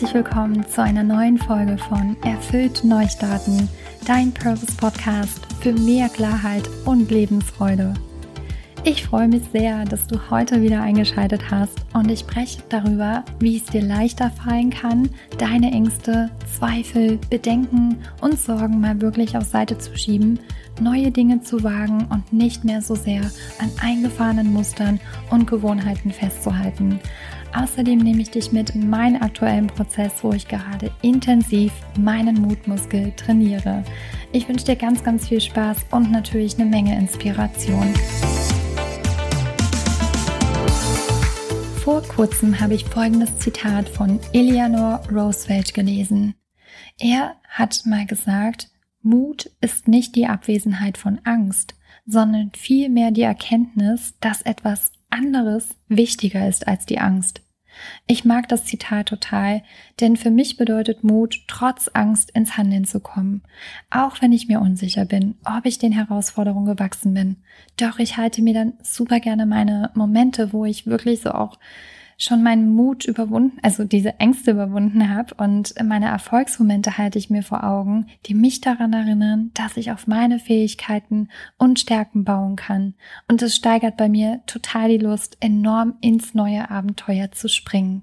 herzlich willkommen zu einer neuen Folge von Erfüllt Neustarten, dein Purpose Podcast für mehr Klarheit und Lebensfreude. Ich freue mich sehr, dass du heute wieder eingeschaltet hast und ich spreche darüber, wie es dir leichter fallen kann, deine Ängste, Zweifel, Bedenken und Sorgen mal wirklich auf Seite zu schieben, neue Dinge zu wagen und nicht mehr so sehr an eingefahrenen Mustern und Gewohnheiten festzuhalten. Außerdem nehme ich dich mit in meinen aktuellen Prozess, wo ich gerade intensiv meinen Mutmuskel trainiere. Ich wünsche dir ganz, ganz viel Spaß und natürlich eine Menge Inspiration. Vor kurzem habe ich folgendes Zitat von Eleanor Roosevelt gelesen. Er hat mal gesagt, Mut ist nicht die Abwesenheit von Angst, sondern vielmehr die Erkenntnis, dass etwas anderes wichtiger ist als die Angst. Ich mag das Zitat total, denn für mich bedeutet Mut, trotz Angst ins Handeln zu kommen, auch wenn ich mir unsicher bin, ob ich den Herausforderungen gewachsen bin. Doch ich halte mir dann super gerne meine Momente, wo ich wirklich so auch schon meinen Mut überwunden, also diese Ängste überwunden habe und meine Erfolgsmomente halte ich mir vor Augen, die mich daran erinnern, dass ich auf meine Fähigkeiten und Stärken bauen kann. Und es steigert bei mir total die Lust, enorm ins neue Abenteuer zu springen.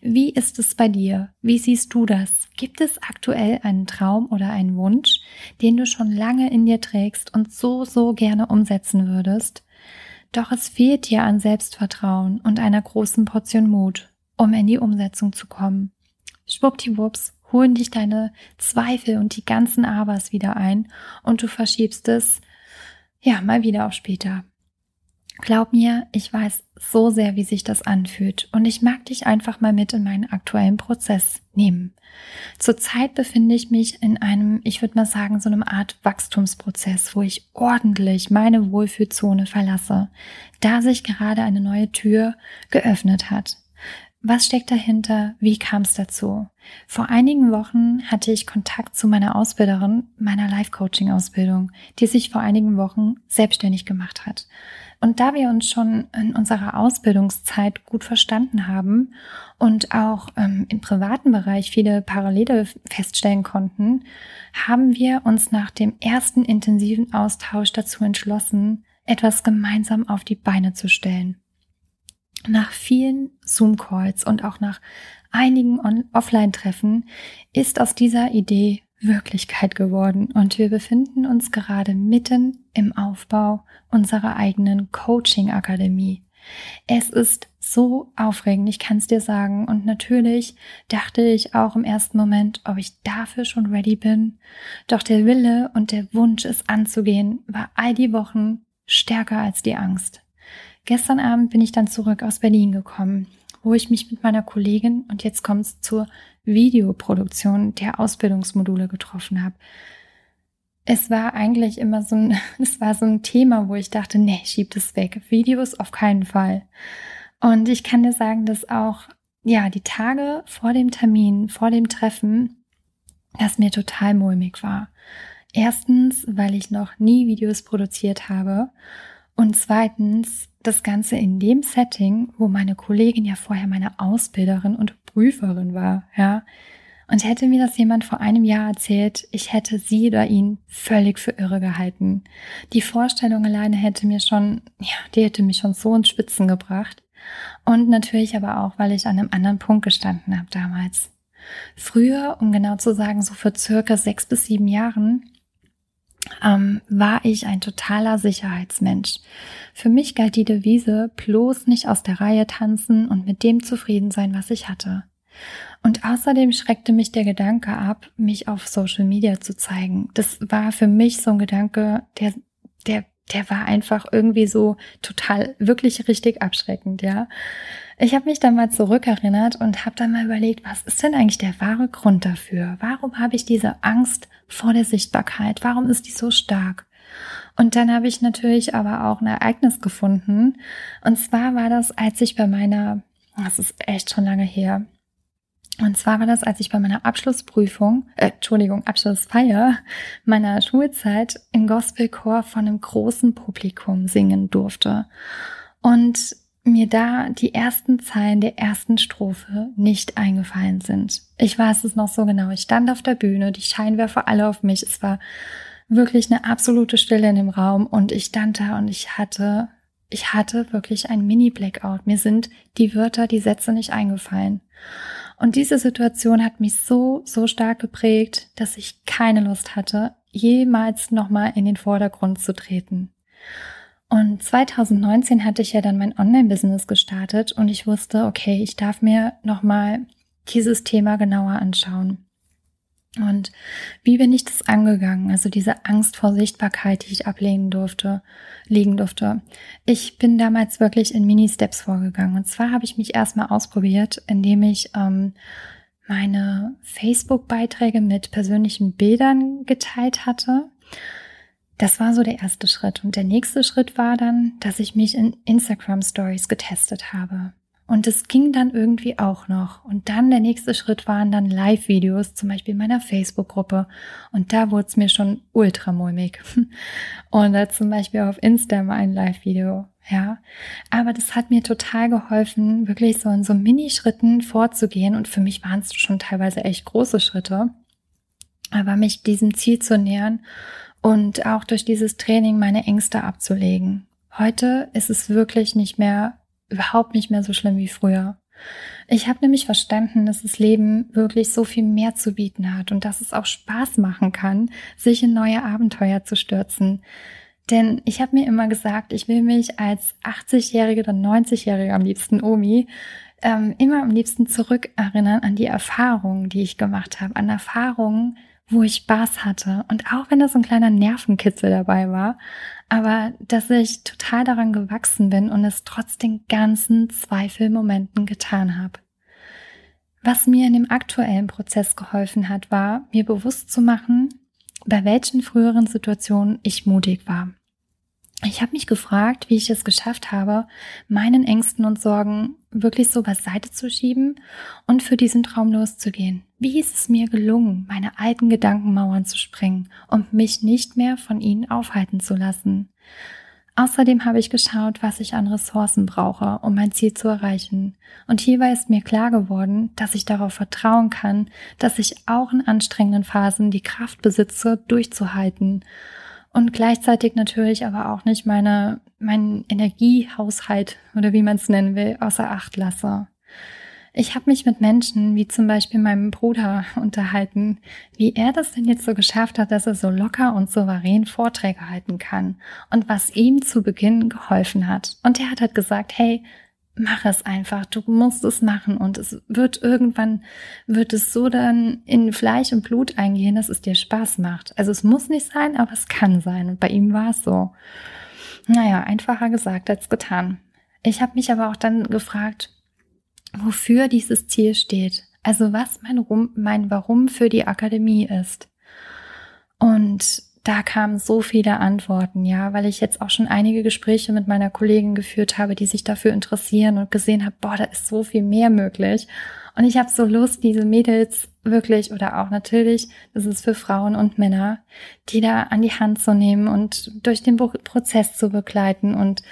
Wie ist es bei dir? Wie siehst du das? Gibt es aktuell einen Traum oder einen Wunsch, den du schon lange in dir trägst und so, so gerne umsetzen würdest? Doch es fehlt dir an Selbstvertrauen und einer großen Portion Mut, um in die Umsetzung zu kommen. Schwuppdiwupps holen dich deine Zweifel und die ganzen Abers wieder ein und du verschiebst es, ja, mal wieder auf später. Glaub mir, ich weiß so sehr, wie sich das anfühlt und ich mag dich einfach mal mit in meinen aktuellen Prozess nehmen. Zurzeit befinde ich mich in einem, ich würde mal sagen, so einem Art Wachstumsprozess, wo ich ordentlich meine Wohlfühlzone verlasse, da sich gerade eine neue Tür geöffnet hat. Was steckt dahinter? Wie kam es dazu? Vor einigen Wochen hatte ich Kontakt zu meiner Ausbilderin meiner Life-Coaching-Ausbildung, die sich vor einigen Wochen selbstständig gemacht hat. Und da wir uns schon in unserer Ausbildungszeit gut verstanden haben und auch ähm, im privaten Bereich viele Parallele feststellen konnten, haben wir uns nach dem ersten intensiven Austausch dazu entschlossen, etwas gemeinsam auf die Beine zu stellen. Nach vielen Zoom-Calls und auch nach einigen Offline-Treffen ist aus dieser Idee Wirklichkeit geworden und wir befinden uns gerade mitten im Aufbau unserer eigenen Coaching-Akademie. Es ist so aufregend, ich kann es dir sagen. Und natürlich dachte ich auch im ersten Moment, ob ich dafür schon ready bin. Doch der Wille und der Wunsch, es anzugehen, war all die Wochen stärker als die Angst. Gestern Abend bin ich dann zurück aus Berlin gekommen, wo ich mich mit meiner Kollegin und jetzt kommt es zur Videoproduktion der Ausbildungsmodule getroffen habe. Es war eigentlich immer so ein, es war so ein Thema, wo ich dachte, nee, schieb das weg. Videos auf keinen Fall. Und ich kann dir sagen, dass auch, ja, die Tage vor dem Termin, vor dem Treffen, das mir total mulmig war. Erstens, weil ich noch nie Videos produziert habe. Und zweitens, das Ganze in dem Setting, wo meine Kollegin ja vorher meine Ausbilderin und Prüferin war, ja. Und hätte mir das jemand vor einem Jahr erzählt, ich hätte sie oder ihn völlig für irre gehalten. Die Vorstellung alleine hätte mir schon, ja, die hätte mich schon so ins Spitzen gebracht. Und natürlich aber auch, weil ich an einem anderen Punkt gestanden habe damals. Früher, um genau zu sagen, so für circa sechs bis sieben Jahren, ähm, war ich ein totaler Sicherheitsmensch. Für mich galt die Devise, bloß nicht aus der Reihe tanzen und mit dem zufrieden sein, was ich hatte. Und außerdem schreckte mich der Gedanke ab, mich auf Social Media zu zeigen. Das war für mich so ein Gedanke, der, der, der war einfach irgendwie so total, wirklich richtig abschreckend, ja. Ich habe mich dann mal zurückerinnert und habe dann mal überlegt, was ist denn eigentlich der wahre Grund dafür? Warum habe ich diese Angst vor der Sichtbarkeit? Warum ist die so stark? Und dann habe ich natürlich aber auch ein Ereignis gefunden. Und zwar war das, als ich bei meiner, das ist echt schon lange her, und zwar war das, als ich bei meiner Abschlussprüfung, äh, Entschuldigung, Abschlussfeier meiner Schulzeit im Gospelchor von einem großen Publikum singen durfte. Und mir da die ersten Zeilen der ersten Strophe nicht eingefallen sind. Ich weiß es noch so genau. Ich stand auf der Bühne, die Scheinwerfer alle auf mich. Es war wirklich eine absolute Stille in dem Raum und ich stand da und ich hatte, ich hatte wirklich ein Mini-Blackout. Mir sind die Wörter, die Sätze nicht eingefallen. Und diese Situation hat mich so, so stark geprägt, dass ich keine Lust hatte, jemals nochmal in den Vordergrund zu treten. Und 2019 hatte ich ja dann mein Online-Business gestartet und ich wusste, okay, ich darf mir nochmal dieses Thema genauer anschauen. Und wie bin ich das angegangen? Also diese Angst vor Sichtbarkeit, die ich ablegen durfte, legen durfte. Ich bin damals wirklich in Mini-Steps vorgegangen. Und zwar habe ich mich erstmal ausprobiert, indem ich ähm, meine Facebook-Beiträge mit persönlichen Bildern geteilt hatte. Das war so der erste Schritt. Und der nächste Schritt war dann, dass ich mich in Instagram Stories getestet habe. Und es ging dann irgendwie auch noch. Und dann der nächste Schritt waren dann Live-Videos, zum Beispiel in meiner Facebook-Gruppe. Und da wurde es mir schon ultra mulmig. Und da zum Beispiel auf Insta mal ein Live-Video. Ja, aber das hat mir total geholfen, wirklich so in so Minischritten vorzugehen. Und für mich waren es schon teilweise echt große Schritte. Aber mich diesem Ziel zu nähern und auch durch dieses Training meine Ängste abzulegen. Heute ist es wirklich nicht mehr, überhaupt nicht mehr so schlimm wie früher. Ich habe nämlich verstanden, dass das Leben wirklich so viel mehr zu bieten hat und dass es auch Spaß machen kann, sich in neue Abenteuer zu stürzen. Denn ich habe mir immer gesagt, ich will mich als 80-jährige oder 90-jährige am liebsten Omi ähm, immer am liebsten zurückerinnern an die Erfahrungen, die ich gemacht habe, an Erfahrungen, wo ich Spaß hatte. Und auch wenn da so ein kleiner Nervenkitzel dabei war, aber dass ich total daran gewachsen bin und es trotz den ganzen Zweifelmomenten getan habe. Was mir in dem aktuellen Prozess geholfen hat, war, mir bewusst zu machen, bei welchen früheren Situationen ich mutig war. Ich habe mich gefragt, wie ich es geschafft habe, meinen Ängsten und Sorgen wirklich so beiseite zu schieben und für diesen Traum loszugehen. Wie ist es mir gelungen, meine alten Gedankenmauern zu sprengen und mich nicht mehr von ihnen aufhalten zu lassen? Außerdem habe ich geschaut, was ich an Ressourcen brauche, um mein Ziel zu erreichen. Und hierbei ist mir klar geworden, dass ich darauf vertrauen kann, dass ich auch in anstrengenden Phasen die Kraft besitze, durchzuhalten und gleichzeitig natürlich aber auch nicht meine, meinen Energiehaushalt oder wie man es nennen will, außer Acht lasse. Ich habe mich mit Menschen wie zum Beispiel meinem Bruder unterhalten, wie er das denn jetzt so geschafft hat, dass er so locker und souverän Vorträge halten kann und was ihm zu Beginn geholfen hat. Und er hat halt gesagt, hey, mach es einfach, du musst es machen und es wird irgendwann, wird es so dann in Fleisch und Blut eingehen, dass es dir Spaß macht. Also es muss nicht sein, aber es kann sein und bei ihm war es so. Naja, einfacher gesagt als getan. Ich habe mich aber auch dann gefragt, wofür dieses Ziel steht. Also was mein, Rum, mein Warum für die Akademie ist. Und da kamen so viele Antworten, ja, weil ich jetzt auch schon einige Gespräche mit meiner Kollegin geführt habe, die sich dafür interessieren und gesehen habe, boah, da ist so viel mehr möglich. Und ich habe so Lust, diese Mädels wirklich oder auch natürlich, das ist für Frauen und Männer, die da an die Hand zu nehmen und durch den Prozess zu begleiten. Und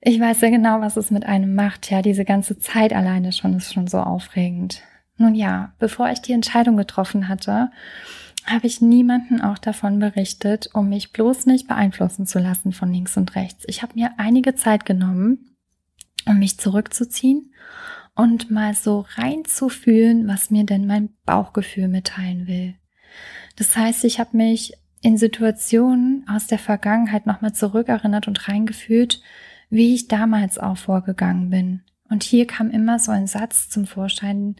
ich weiß ja genau, was es mit einem macht. Ja, diese ganze Zeit alleine schon ist schon so aufregend. Nun ja, bevor ich die Entscheidung getroffen hatte, habe ich niemanden auch davon berichtet, um mich bloß nicht beeinflussen zu lassen von links und rechts. Ich habe mir einige Zeit genommen, um mich zurückzuziehen und mal so reinzufühlen, was mir denn mein Bauchgefühl mitteilen will. Das heißt, ich habe mich in Situationen aus der Vergangenheit nochmal zurückerinnert und reingefühlt, wie ich damals auch vorgegangen bin. Und hier kam immer so ein Satz zum Vorschein,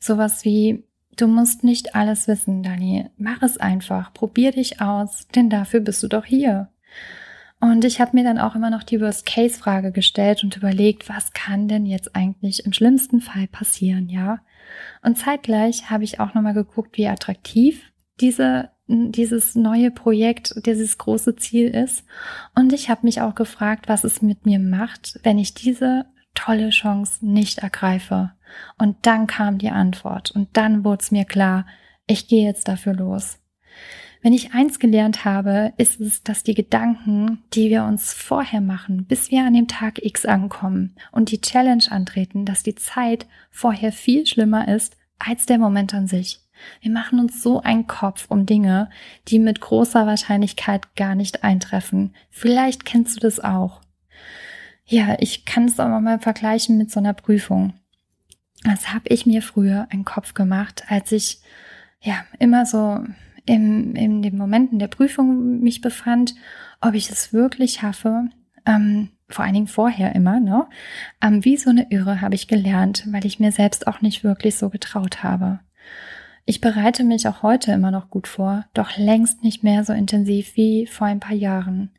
sowas wie, Du musst nicht alles wissen, Dani. Mach es einfach. Probier dich aus, denn dafür bist du doch hier. Und ich habe mir dann auch immer noch die Worst-Case-Frage gestellt und überlegt, was kann denn jetzt eigentlich im schlimmsten Fall passieren, ja? Und zeitgleich habe ich auch nochmal geguckt, wie attraktiv diese, dieses neue Projekt, dieses große Ziel ist. Und ich habe mich auch gefragt, was es mit mir macht, wenn ich diese tolle Chance nicht ergreife. Und dann kam die Antwort und dann wurde es mir klar, ich gehe jetzt dafür los. Wenn ich eins gelernt habe, ist es, dass die Gedanken, die wir uns vorher machen, bis wir an dem Tag X ankommen und die Challenge antreten, dass die Zeit vorher viel schlimmer ist als der Moment an sich. Wir machen uns so einen Kopf um Dinge, die mit großer Wahrscheinlichkeit gar nicht eintreffen. Vielleicht kennst du das auch. Ja, ich kann es aber mal vergleichen mit so einer Prüfung. Was habe ich mir früher einen Kopf gemacht, als ich ja immer so im, in den Momenten der Prüfung mich befand, ob ich es wirklich schaffe, ähm, vor allen Dingen vorher immer, ne? Ähm, wie so eine Irre habe ich gelernt, weil ich mir selbst auch nicht wirklich so getraut habe. Ich bereite mich auch heute immer noch gut vor, doch längst nicht mehr so intensiv wie vor ein paar Jahren.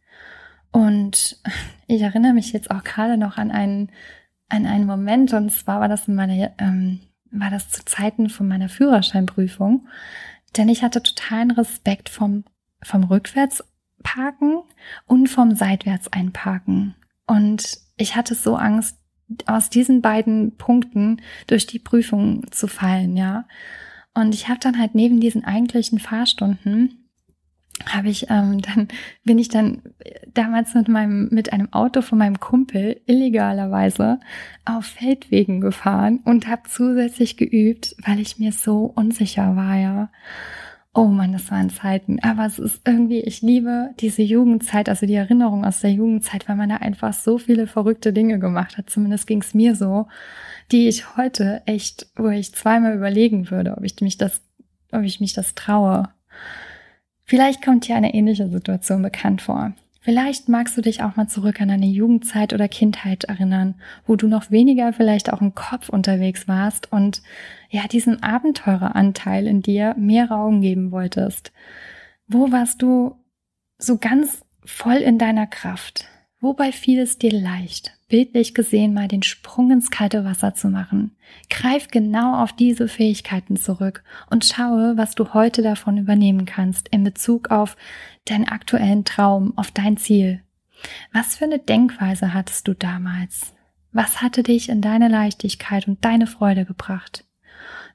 Und ich erinnere mich jetzt auch gerade noch an einen, an einen Moment, und zwar war das in meiner, ähm, war das zu Zeiten von meiner Führerscheinprüfung, denn ich hatte totalen Respekt vom, vom Rückwärtsparken und vom Seitwärts-Einparken. Und ich hatte so Angst, aus diesen beiden Punkten durch die Prüfung zu fallen, ja. Und ich habe dann halt neben diesen eigentlichen Fahrstunden habe ich ähm, dann bin ich dann damals mit meinem mit einem Auto von meinem Kumpel illegalerweise auf Feldwegen gefahren und habe zusätzlich geübt, weil ich mir so unsicher war, ja. Oh man, das waren Zeiten. Aber es ist irgendwie, ich liebe diese Jugendzeit, also die Erinnerung aus der Jugendzeit, weil man da einfach so viele verrückte Dinge gemacht hat. Zumindest ging es mir so, die ich heute echt, wo ich zweimal überlegen würde, ob ich mich das, ob ich mich das traue. Vielleicht kommt dir eine ähnliche Situation bekannt vor. Vielleicht magst du dich auch mal zurück an deine Jugendzeit oder Kindheit erinnern, wo du noch weniger vielleicht auch im Kopf unterwegs warst und ja, diesen Abenteureranteil in dir mehr Raum geben wolltest. Wo warst du so ganz voll in deiner Kraft? Wobei fiel es dir leicht, bildlich gesehen mal den Sprung ins kalte Wasser zu machen? Greif genau auf diese Fähigkeiten zurück und schaue, was du heute davon übernehmen kannst in Bezug auf deinen aktuellen Traum, auf dein Ziel. Was für eine Denkweise hattest du damals? Was hatte dich in deine Leichtigkeit und deine Freude gebracht?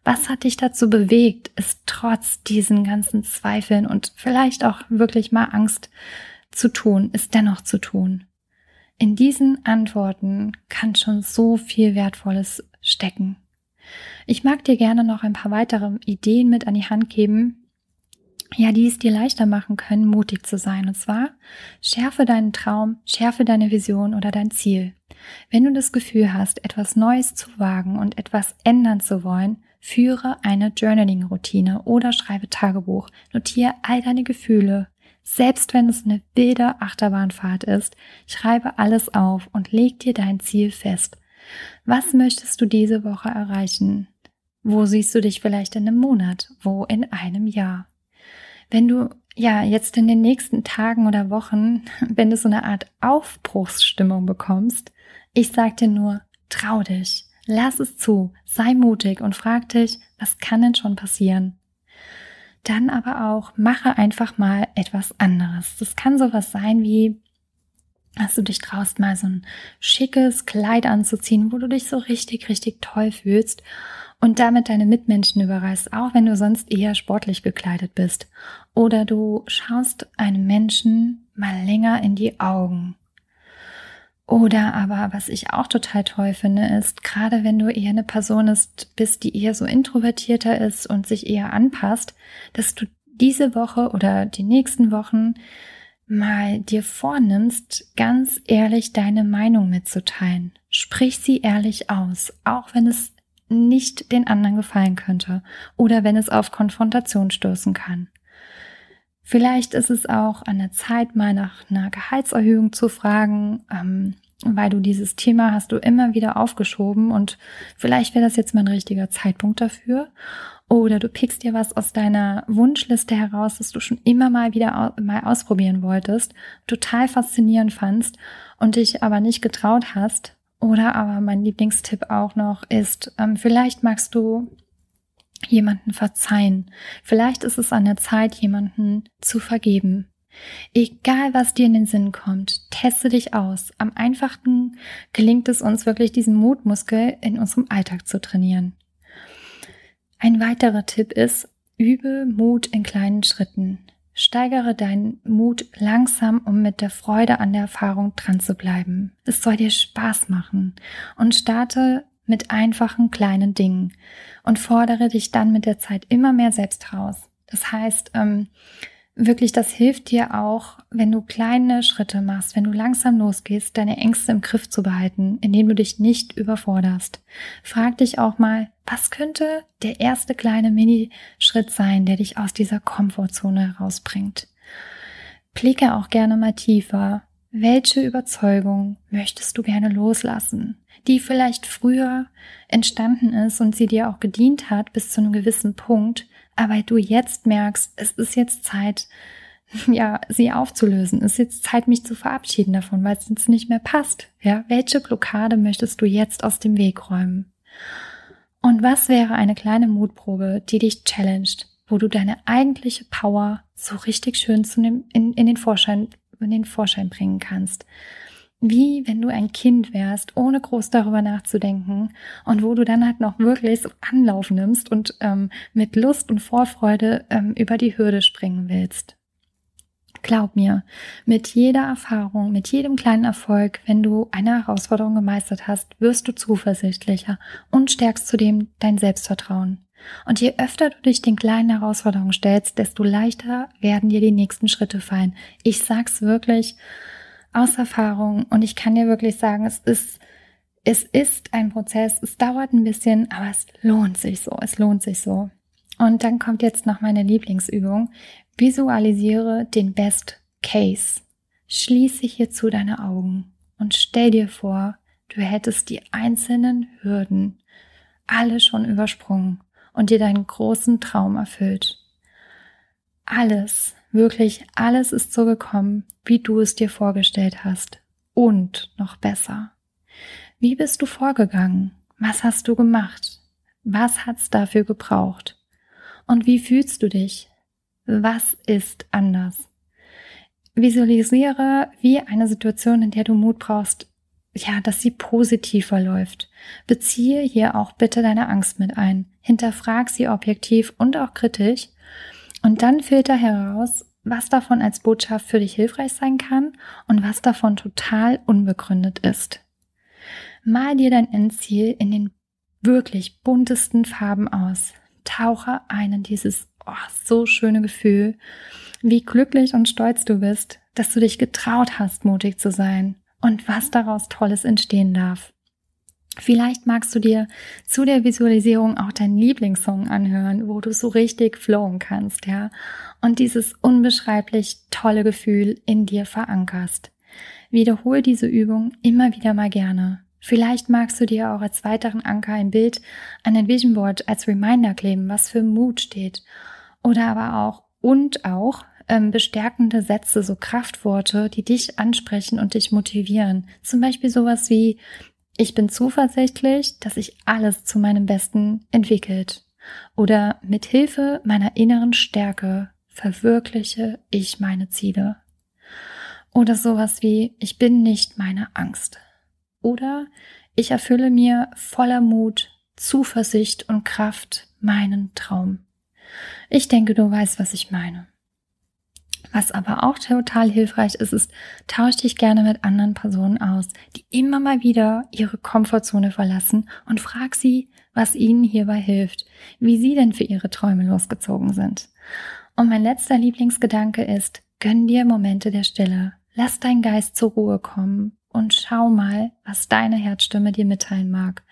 Was hat dich dazu bewegt, es trotz diesen ganzen Zweifeln und vielleicht auch wirklich mal Angst zu tun, es dennoch zu tun? In diesen Antworten kann schon so viel Wertvolles stecken. Ich mag dir gerne noch ein paar weitere Ideen mit an die Hand geben, ja, die es dir leichter machen können, mutig zu sein. Und zwar, schärfe deinen Traum, schärfe deine Vision oder dein Ziel. Wenn du das Gefühl hast, etwas Neues zu wagen und etwas ändern zu wollen, führe eine Journaling-Routine oder schreibe Tagebuch. Notiere all deine Gefühle, selbst wenn es eine wilde Achterbahnfahrt ist, schreibe alles auf und leg dir dein Ziel fest. Was möchtest du diese Woche erreichen? Wo siehst du dich vielleicht in einem Monat? Wo in einem Jahr? Wenn du ja jetzt in den nächsten Tagen oder Wochen, wenn du so eine Art Aufbruchsstimmung bekommst, ich sag dir nur, trau dich, lass es zu, sei mutig und frag dich, was kann denn schon passieren? Dann aber auch mache einfach mal etwas anderes. Das kann sowas sein wie, dass du dich traust, mal so ein schickes Kleid anzuziehen, wo du dich so richtig, richtig toll fühlst und damit deine Mitmenschen überreißt, auch wenn du sonst eher sportlich gekleidet bist. Oder du schaust einem Menschen mal länger in die Augen oder aber, was ich auch total toll finde, ist, gerade wenn du eher eine Person ist, bist, die eher so introvertierter ist und sich eher anpasst, dass du diese Woche oder die nächsten Wochen mal dir vornimmst, ganz ehrlich deine Meinung mitzuteilen. Sprich sie ehrlich aus, auch wenn es nicht den anderen gefallen könnte oder wenn es auf Konfrontation stoßen kann. Vielleicht ist es auch an der Zeit, mal nach einer Gehaltserhöhung zu fragen, ähm, weil du dieses Thema hast du immer wieder aufgeschoben und vielleicht wäre das jetzt mal ein richtiger Zeitpunkt dafür. Oder du pickst dir was aus deiner Wunschliste heraus, das du schon immer mal wieder mal ausprobieren wolltest, total faszinierend fandst und dich aber nicht getraut hast. Oder aber mein Lieblingstipp auch noch ist, ähm, vielleicht magst du jemanden verzeihen. Vielleicht ist es an der Zeit, jemanden zu vergeben. Egal, was dir in den Sinn kommt, teste dich aus. Am einfachsten gelingt es uns wirklich, diesen Mutmuskel in unserem Alltag zu trainieren. Ein weiterer Tipp ist, übe Mut in kleinen Schritten. Steigere deinen Mut langsam, um mit der Freude an der Erfahrung dran zu bleiben. Es soll dir Spaß machen und starte mit einfachen kleinen Dingen und fordere dich dann mit der Zeit immer mehr selbst heraus. Das heißt, ähm, wirklich, das hilft dir auch, wenn du kleine Schritte machst, wenn du langsam losgehst, deine Ängste im Griff zu behalten, indem du dich nicht überforderst. Frag dich auch mal, was könnte der erste kleine Mini-Schritt sein, der dich aus dieser Komfortzone herausbringt? Blicke auch gerne mal tiefer. Welche Überzeugung möchtest du gerne loslassen, die vielleicht früher entstanden ist und sie dir auch gedient hat bis zu einem gewissen Punkt, aber du jetzt merkst, es ist jetzt Zeit, ja, sie aufzulösen. Es ist jetzt Zeit, mich zu verabschieden davon, weil es jetzt nicht mehr passt. Ja, welche Blockade möchtest du jetzt aus dem Weg räumen? Und was wäre eine kleine Mutprobe, die dich challenged, wo du deine eigentliche Power so richtig schön zu dem, in, in den Vorschein, in den Vorschein bringen kannst? wie wenn du ein Kind wärst, ohne groß darüber nachzudenken und wo du dann halt noch wirklich so Anlauf nimmst und ähm, mit Lust und Vorfreude ähm, über die Hürde springen willst. Glaub mir, mit jeder Erfahrung, mit jedem kleinen Erfolg, wenn du eine Herausforderung gemeistert hast, wirst du zuversichtlicher und stärkst zudem dein Selbstvertrauen. Und je öfter du dich den kleinen Herausforderungen stellst, desto leichter werden dir die nächsten Schritte fallen. Ich sag's wirklich, aus Erfahrung und ich kann dir wirklich sagen, es ist, es ist ein Prozess, es dauert ein bisschen, aber es lohnt sich so, es lohnt sich so. Und dann kommt jetzt noch meine Lieblingsübung. Visualisiere den Best Case. Schließe hierzu deine Augen und stell dir vor, du hättest die einzelnen Hürden alle schon übersprungen und dir deinen großen Traum erfüllt. Alles, Wirklich alles ist so gekommen, wie du es dir vorgestellt hast. Und noch besser. Wie bist du vorgegangen? Was hast du gemacht? Was hat's dafür gebraucht? Und wie fühlst du dich? Was ist anders? Visualisiere wie eine Situation, in der du Mut brauchst, ja, dass sie positiv verläuft. Beziehe hier auch bitte deine Angst mit ein. Hinterfrag sie objektiv und auch kritisch und dann filter heraus, was davon als Botschaft für dich hilfreich sein kann und was davon total unbegründet ist. Mal dir dein Endziel in den wirklich buntesten Farben aus. Tauche ein in dieses oh, so schöne Gefühl, wie glücklich und stolz du bist, dass du dich getraut hast, mutig zu sein und was daraus Tolles entstehen darf. Vielleicht magst du dir zu der Visualisierung auch deinen Lieblingssong anhören, wo du so richtig flowen kannst, ja, und dieses unbeschreiblich tolle Gefühl in dir verankerst. Wiederhol diese Übung immer wieder mal gerne. Vielleicht magst du dir auch als weiteren Anker ein Bild an ein Vision Board als Reminder kleben, was für Mut steht. Oder aber auch und auch ähm, bestärkende Sätze, so Kraftworte, die dich ansprechen und dich motivieren. Zum Beispiel sowas wie ich bin zuversichtlich, dass sich alles zu meinem Besten entwickelt. Oder mit Hilfe meiner inneren Stärke verwirkliche ich meine Ziele. Oder sowas wie, ich bin nicht meine Angst. Oder ich erfülle mir voller Mut, Zuversicht und Kraft meinen Traum. Ich denke, du weißt, was ich meine. Was aber auch total hilfreich ist, ist, tausch dich gerne mit anderen Personen aus, die immer mal wieder ihre Komfortzone verlassen und frag sie, was ihnen hierbei hilft, wie sie denn für ihre Träume losgezogen sind. Und mein letzter Lieblingsgedanke ist, gönn dir Momente der Stille. Lass dein Geist zur Ruhe kommen und schau mal, was deine Herzstimme dir mitteilen mag.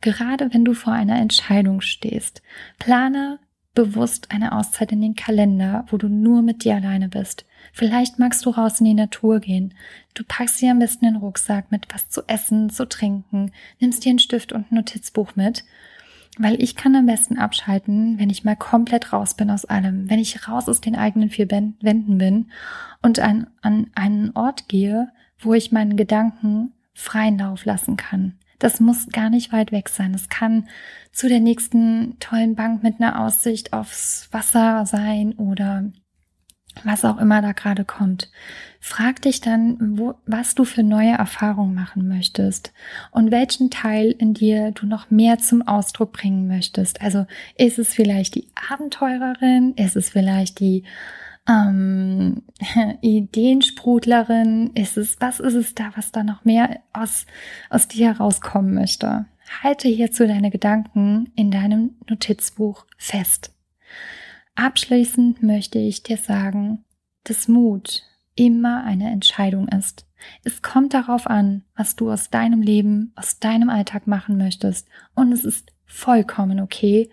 Gerade wenn du vor einer Entscheidung stehst, plane bewusst eine Auszeit in den Kalender, wo du nur mit dir alleine bist. Vielleicht magst du raus in die Natur gehen. Du packst dir am besten den Rucksack mit was zu essen, zu trinken, nimmst dir einen Stift und ein Notizbuch mit. Weil ich kann am besten abschalten, wenn ich mal komplett raus bin aus allem, wenn ich raus aus den eigenen vier Wänden bin und an, an einen Ort gehe, wo ich meinen Gedanken freien Lauf lassen kann. Das muss gar nicht weit weg sein. Es kann zu der nächsten tollen Bank mit einer Aussicht aufs Wasser sein oder was auch immer da gerade kommt. Frag dich dann, wo, was du für neue Erfahrungen machen möchtest und welchen Teil in dir du noch mehr zum Ausdruck bringen möchtest. Also ist es vielleicht die Abenteurerin? Ist es vielleicht die ähm, Ideensprudlerin? Ist es, was ist es da, was da noch mehr aus, aus dir herauskommen möchte? Halte hierzu deine Gedanken in deinem Notizbuch fest. Abschließend möchte ich dir sagen, dass Mut immer eine Entscheidung ist. Es kommt darauf an, was du aus deinem Leben, aus deinem Alltag machen möchtest. Und es ist vollkommen okay,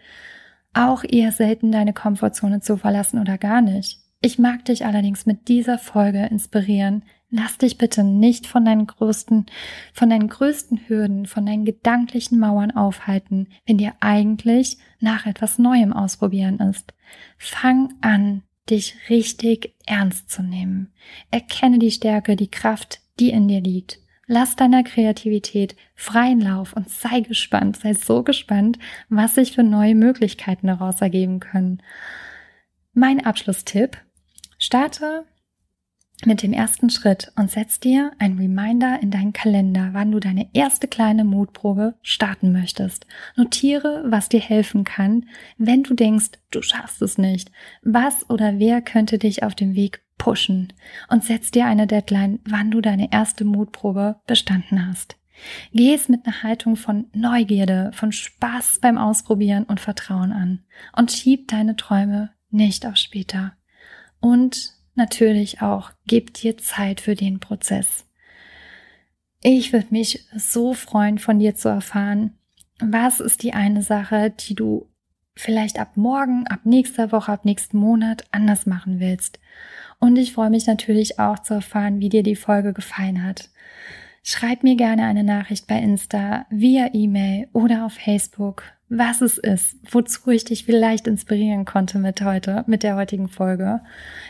auch eher selten deine Komfortzone zu verlassen oder gar nicht. Ich mag dich allerdings mit dieser Folge inspirieren. Lass dich bitte nicht von deinen größten, von deinen größten Hürden, von deinen gedanklichen Mauern aufhalten, wenn dir eigentlich nach etwas Neuem ausprobieren ist. Fang an, dich richtig ernst zu nehmen. Erkenne die Stärke, die Kraft, die in dir liegt. Lass deiner Kreativität freien Lauf und sei gespannt, sei so gespannt, was sich für neue Möglichkeiten daraus ergeben können. Mein Abschlusstipp. Starte mit dem ersten Schritt und setz dir ein Reminder in deinen Kalender, wann du deine erste kleine Mutprobe starten möchtest. Notiere, was dir helfen kann, wenn du denkst, du schaffst es nicht. Was oder wer könnte dich auf dem Weg pushen? Und setz dir eine Deadline, wann du deine erste Mutprobe bestanden hast. Geh es mit einer Haltung von Neugierde, von Spaß beim Ausprobieren und Vertrauen an und schieb deine Träume nicht auf später. Und natürlich auch, gib dir Zeit für den Prozess. Ich würde mich so freuen, von dir zu erfahren, was ist die eine Sache, die du vielleicht ab morgen, ab nächster Woche, ab nächsten Monat anders machen willst. Und ich freue mich natürlich auch zu erfahren, wie dir die Folge gefallen hat. Schreib mir gerne eine Nachricht bei Insta, via E-Mail oder auf Facebook was es ist, wozu ich dich vielleicht inspirieren konnte mit heute, mit der heutigen Folge.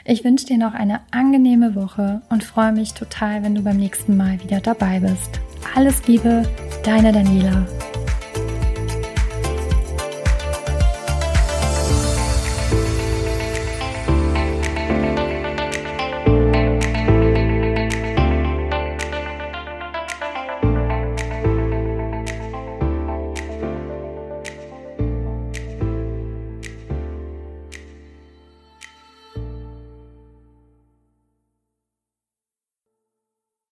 Ich wünsche dir noch eine angenehme Woche und freue mich total, wenn du beim nächsten Mal wieder dabei bist. Alles Liebe, deine Daniela.